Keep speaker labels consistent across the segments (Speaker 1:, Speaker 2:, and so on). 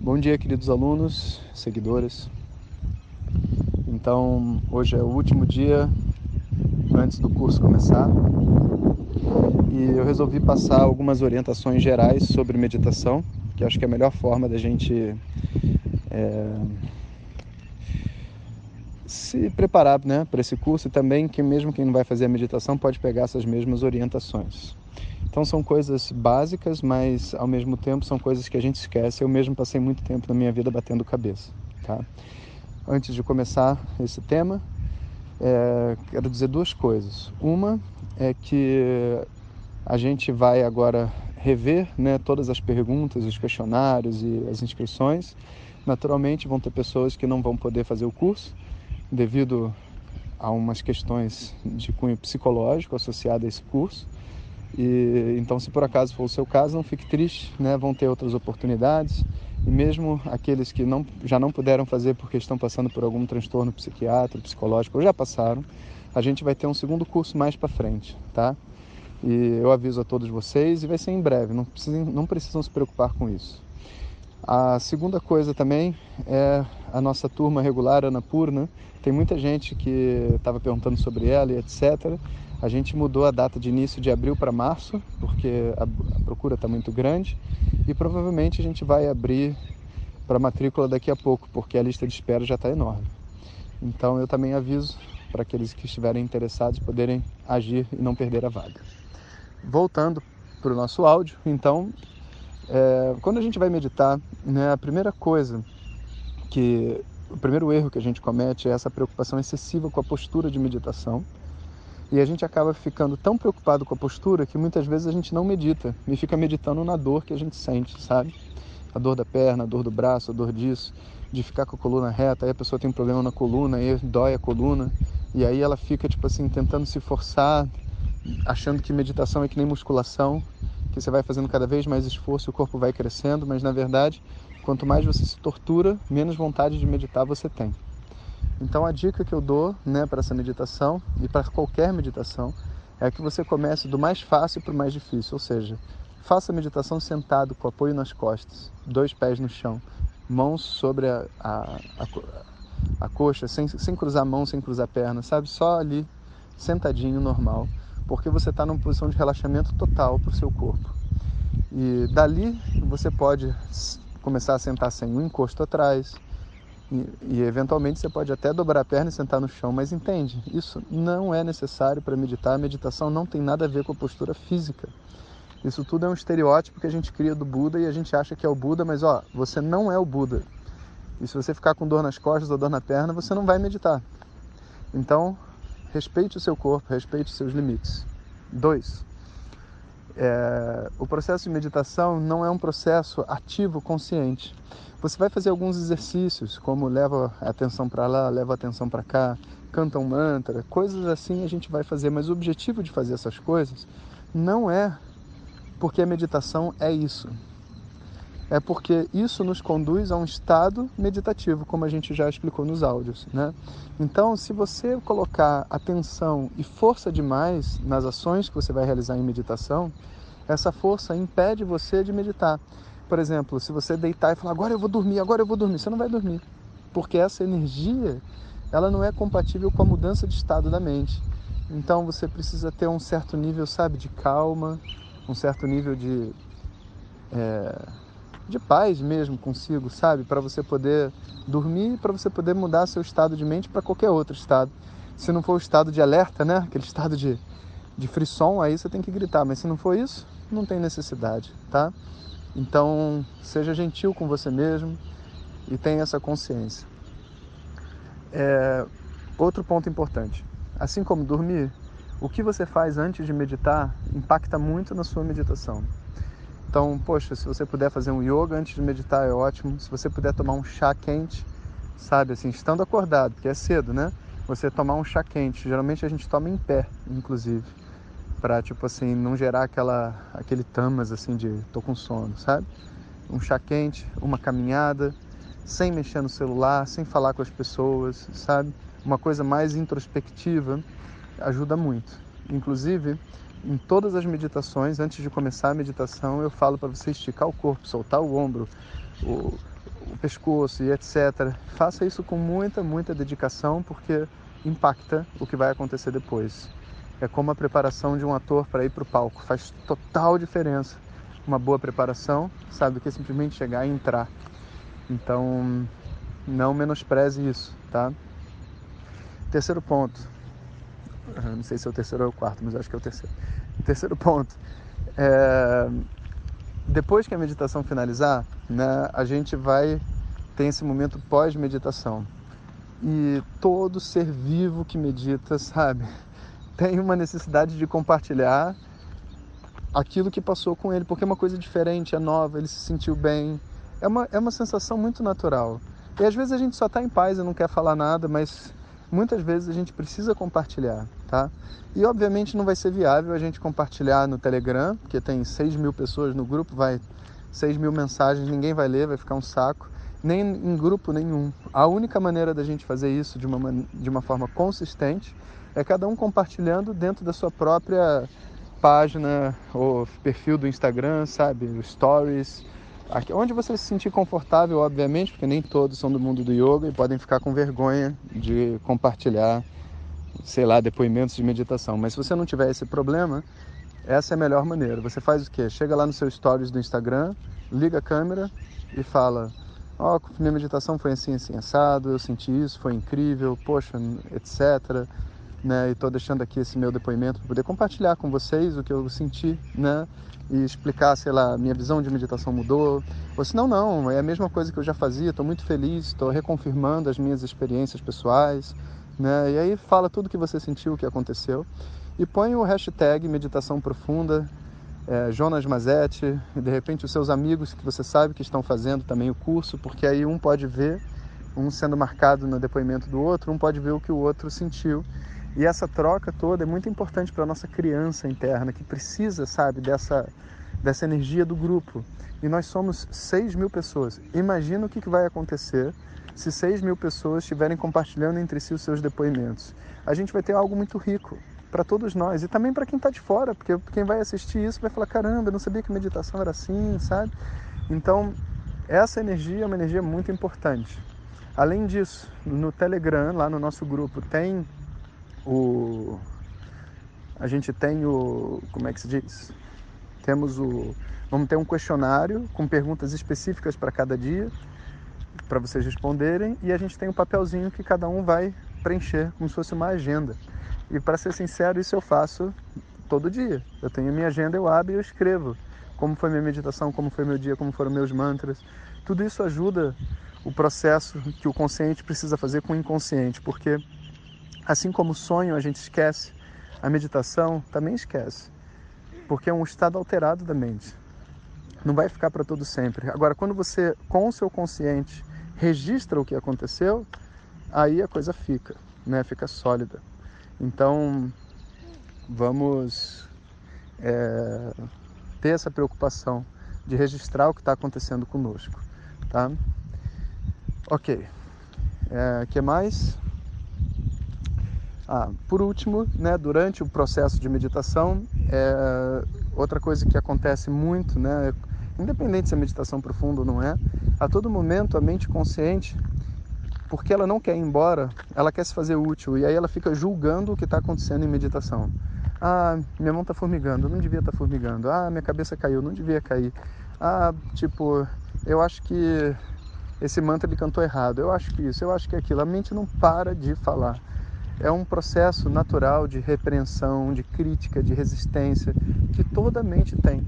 Speaker 1: Bom dia, queridos alunos, seguidores. Então, hoje é o último dia antes do curso começar e eu resolvi passar algumas orientações gerais sobre meditação, que acho que é a melhor forma da gente é, se preparar né, para esse curso e também que mesmo quem não vai fazer a meditação pode pegar essas mesmas orientações. Então são coisas básicas, mas ao mesmo tempo são coisas que a gente esquece. Eu mesmo passei muito tempo na minha vida batendo cabeça. Tá? Antes de começar esse tema, é, quero dizer duas coisas. Uma é que a gente vai agora rever né, todas as perguntas, os questionários e as inscrições. Naturalmente vão ter pessoas que não vão poder fazer o curso devido a umas questões de cunho psicológico associadas a esse curso. E, então, se por acaso for o seu caso, não fique triste, né? vão ter outras oportunidades. E mesmo aqueles que não, já não puderam fazer porque estão passando por algum transtorno psiquiátrico, psicológico, ou já passaram, a gente vai ter um segundo curso mais para frente, tá? E eu aviso a todos vocês e vai ser em breve, não precisam, não precisam se preocupar com isso. A segunda coisa também é a nossa turma regular, Ana Purna. Tem muita gente que estava perguntando sobre ela e etc. A gente mudou a data de início de abril para março, porque a, a procura está muito grande. E provavelmente a gente vai abrir para matrícula daqui a pouco, porque a lista de espera já está enorme. Então eu também aviso para aqueles que estiverem interessados poderem agir e não perder a vaga. Voltando para o nosso áudio, então é, quando a gente vai meditar, né, a primeira coisa que o primeiro erro que a gente comete é essa preocupação excessiva com a postura de meditação. E a gente acaba ficando tão preocupado com a postura que muitas vezes a gente não medita e fica meditando na dor que a gente sente, sabe? A dor da perna, a dor do braço, a dor disso, de ficar com a coluna reta, aí a pessoa tem um problema na coluna, aí dói a coluna, e aí ela fica tipo assim tentando se forçar, achando que meditação é que nem musculação, que você vai fazendo cada vez mais esforço, o corpo vai crescendo, mas na verdade, quanto mais você se tortura, menos vontade de meditar você tem. Então a dica que eu dou, né, para essa meditação e para qualquer meditação é que você comece do mais fácil para o mais difícil, ou seja, faça a meditação sentado com apoio nas costas, dois pés no chão, mãos sobre a, a, a, a coxa, sem, sem cruzar a mão, sem cruzar a perna, sabe? Só ali, sentadinho, normal porque você está numa posição de relaxamento total para o seu corpo. E dali você pode começar a sentar sem um encosto atrás, e, e, eventualmente você pode até dobrar a perna e sentar no chão, mas entende, isso não é necessário para meditar. A meditação não tem nada a ver com a postura física. Isso tudo é um estereótipo que a gente cria do Buda e a gente acha que é o Buda, mas ó, você não é o Buda. E se você ficar com dor nas costas ou dor na perna, você não vai meditar. Então, respeite o seu corpo, respeite os seus limites. Dois, é, o processo de meditação não é um processo ativo, consciente. Você vai fazer alguns exercícios, como leva a atenção para lá, leva a atenção para cá, canta um mantra, coisas assim a gente vai fazer, mas o objetivo de fazer essas coisas não é porque a meditação é isso é porque isso nos conduz a um estado meditativo, como a gente já explicou nos áudios. Né? Então, se você colocar atenção e força demais nas ações que você vai realizar em meditação, essa força impede você de meditar. Por exemplo, se você deitar e falar, agora eu vou dormir, agora eu vou dormir, você não vai dormir. Porque essa energia, ela não é compatível com a mudança de estado da mente. Então você precisa ter um certo nível, sabe, de calma, um certo nível de é, de paz mesmo consigo, sabe? Para você poder dormir, para você poder mudar seu estado de mente para qualquer outro estado. Se não for o estado de alerta, né? Aquele estado de, de frisson, aí você tem que gritar. Mas se não for isso, não tem necessidade, tá? Então, seja gentil com você mesmo e tenha essa consciência. É, outro ponto importante: assim como dormir, o que você faz antes de meditar impacta muito na sua meditação. Então, poxa, se você puder fazer um yoga antes de meditar é ótimo. Se você puder tomar um chá quente, sabe, assim, estando acordado, porque é cedo, né? Você tomar um chá quente. Geralmente a gente toma em pé, inclusive, para tipo assim não gerar aquela aquele tamas assim de tô com sono, sabe? Um chá quente, uma caminhada, sem mexer no celular, sem falar com as pessoas, sabe? Uma coisa mais introspectiva ajuda muito. Inclusive, em todas as meditações, antes de começar a meditação, eu falo para você esticar o corpo, soltar o ombro, o, o pescoço e etc. Faça isso com muita, muita dedicação, porque impacta o que vai acontecer depois. É como a preparação de um ator para ir para o palco, faz total diferença. Uma boa preparação, sabe, que é simplesmente chegar e entrar. Então, não menospreze isso, tá? Terceiro ponto. Não sei se é o terceiro ou o quarto, mas acho que é o terceiro. Terceiro ponto. É... Depois que a meditação finalizar, né, a gente vai ter esse momento pós-meditação. E todo ser vivo que medita, sabe, tem uma necessidade de compartilhar aquilo que passou com ele, porque é uma coisa diferente, é nova, ele se sentiu bem. É uma, é uma sensação muito natural. E às vezes a gente só está em paz e não quer falar nada, mas muitas vezes a gente precisa compartilhar, tá? E obviamente não vai ser viável a gente compartilhar no Telegram, porque tem 6 mil pessoas no grupo, vai 6 mil mensagens, ninguém vai ler, vai ficar um saco, nem em grupo nenhum. A única maneira da gente fazer isso de uma, de uma forma consistente é cada um compartilhando dentro da sua própria página ou perfil do Instagram, sabe? Stories, Aqui, onde você se sentir confortável, obviamente, porque nem todos são do mundo do yoga e podem ficar com vergonha de compartilhar, sei lá, depoimentos de meditação. Mas se você não tiver esse problema, essa é a melhor maneira. Você faz o quê? Chega lá no seu stories do Instagram, liga a câmera e fala: Ó, oh, minha meditação foi assim, assim, assado, eu senti isso, foi incrível, poxa, etc. Né? E estou deixando aqui esse meu depoimento para poder compartilhar com vocês o que eu senti, né? e explicar, sei lá, minha visão de meditação mudou. Ou se não, não, é a mesma coisa que eu já fazia, estou muito feliz, estou reconfirmando as minhas experiências pessoais, né? E aí fala tudo que você sentiu, o que aconteceu. E põe o hashtag meditação profunda, é, Jonas Mazetti, e de repente os seus amigos que você sabe que estão fazendo também o curso, porque aí um pode ver, um sendo marcado no depoimento do outro, um pode ver o que o outro sentiu e essa troca toda é muito importante para a nossa criança interna, que precisa, sabe, dessa, dessa energia do grupo. E nós somos 6 mil pessoas. Imagina o que, que vai acontecer se 6 mil pessoas estiverem compartilhando entre si os seus depoimentos. A gente vai ter algo muito rico para todos nós e também para quem está de fora, porque quem vai assistir isso vai falar: caramba, eu não sabia que meditação era assim, sabe? Então, essa energia é uma energia muito importante. Além disso, no Telegram, lá no nosso grupo, tem o a gente tem o como é que se diz? Temos o vamos ter um questionário com perguntas específicas para cada dia para vocês responderem e a gente tem um papelzinho que cada um vai preencher como se fosse uma agenda. E para ser sincero, isso eu faço todo dia. Eu tenho minha agenda, eu abro e eu escrevo como foi minha meditação, como foi meu dia, como foram meus mantras. Tudo isso ajuda o processo que o consciente precisa fazer com o inconsciente, porque Assim como o sonho a gente esquece, a meditação também esquece, porque é um estado alterado da mente. Não vai ficar para todo sempre. Agora, quando você, com o seu consciente, registra o que aconteceu, aí a coisa fica, né? Fica sólida. Então, vamos é, ter essa preocupação de registrar o que está acontecendo conosco, tá? Ok. É, que mais? Ah, por último, né, durante o processo de meditação, é, outra coisa que acontece muito, né, independente se é meditação profunda ou não é, a todo momento a mente consciente, porque ela não quer ir embora, ela quer se fazer útil e aí ela fica julgando o que está acontecendo em meditação. Ah, minha mão está formigando, não devia estar tá formigando. Ah, minha cabeça caiu, não devia cair. Ah, tipo, eu acho que esse mantra ele cantou errado. Eu acho que isso, eu acho que aquilo. A mente não para de falar é um processo natural de repreensão, de crítica, de resistência que toda mente tem.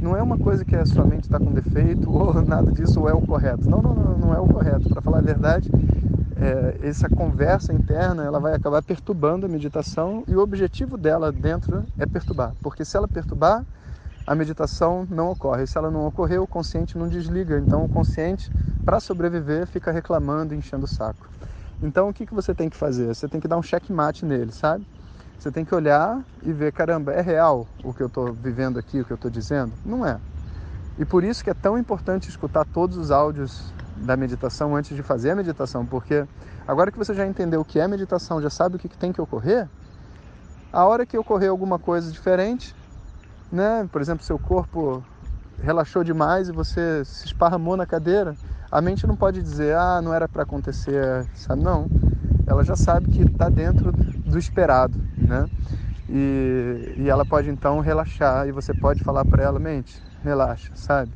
Speaker 1: Não é uma coisa que a sua mente está com defeito ou nada disso ou é o correto. Não, não, não, é o correto. Para falar a verdade, é, essa conversa interna ela vai acabar perturbando a meditação e o objetivo dela dentro é perturbar. Porque se ela perturbar, a meditação não ocorre. Se ela não ocorrer, o consciente não desliga. Então, o consciente, para sobreviver, fica reclamando enchendo o saco. Então, o que, que você tem que fazer? Você tem que dar um checkmate nele, sabe? Você tem que olhar e ver, caramba, é real o que eu estou vivendo aqui, o que eu estou dizendo? Não é. E por isso que é tão importante escutar todos os áudios da meditação antes de fazer a meditação, porque agora que você já entendeu o que é meditação, já sabe o que tem que ocorrer, a hora que ocorrer alguma coisa diferente, né? Por exemplo, seu corpo relaxou demais e você se esparramou na cadeira, a mente não pode dizer, ah, não era para acontecer, sabe? Não. Ela já sabe que está dentro do esperado, né? E, e ela pode então relaxar e você pode falar para ela, mente, relaxa, sabe?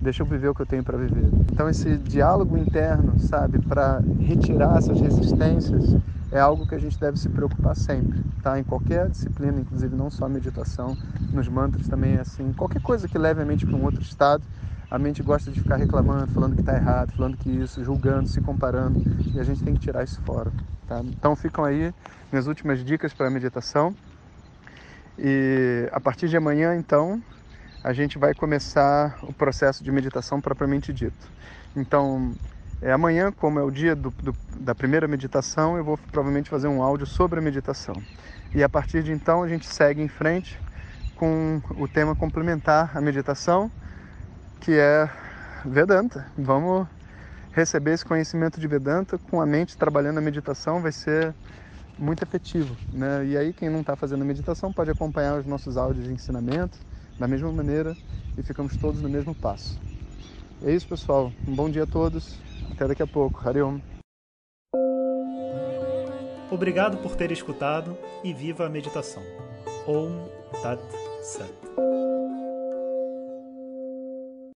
Speaker 1: Deixa eu viver o que eu tenho para viver. Então esse diálogo interno, sabe, para retirar essas resistências é algo que a gente deve se preocupar sempre, tá? Em qualquer disciplina, inclusive não só meditação, nos mantras também é assim. Qualquer coisa que leve a mente para um outro estado, a mente gosta de ficar reclamando, falando que está errado, falando que isso, julgando, se comparando, e a gente tem que tirar isso fora, tá? Então ficam aí minhas últimas dicas para a meditação. E a partir de amanhã, então, a gente vai começar o processo de meditação propriamente dito. Então, é, amanhã, como é o dia do, do, da primeira meditação, eu vou provavelmente fazer um áudio sobre a meditação. E a partir de então, a gente segue em frente com o tema complementar à meditação, que é Vedanta. Vamos receber esse conhecimento de Vedanta com a mente trabalhando a meditação, vai ser muito efetivo. Né? E aí, quem não está fazendo meditação pode acompanhar os nossos áudios de ensinamento da mesma maneira e ficamos todos no mesmo passo. É isso, pessoal. Um bom dia a todos. Até daqui a pouco. Hariom.
Speaker 2: Obrigado por ter escutado e viva a meditação. Om Tat Sat.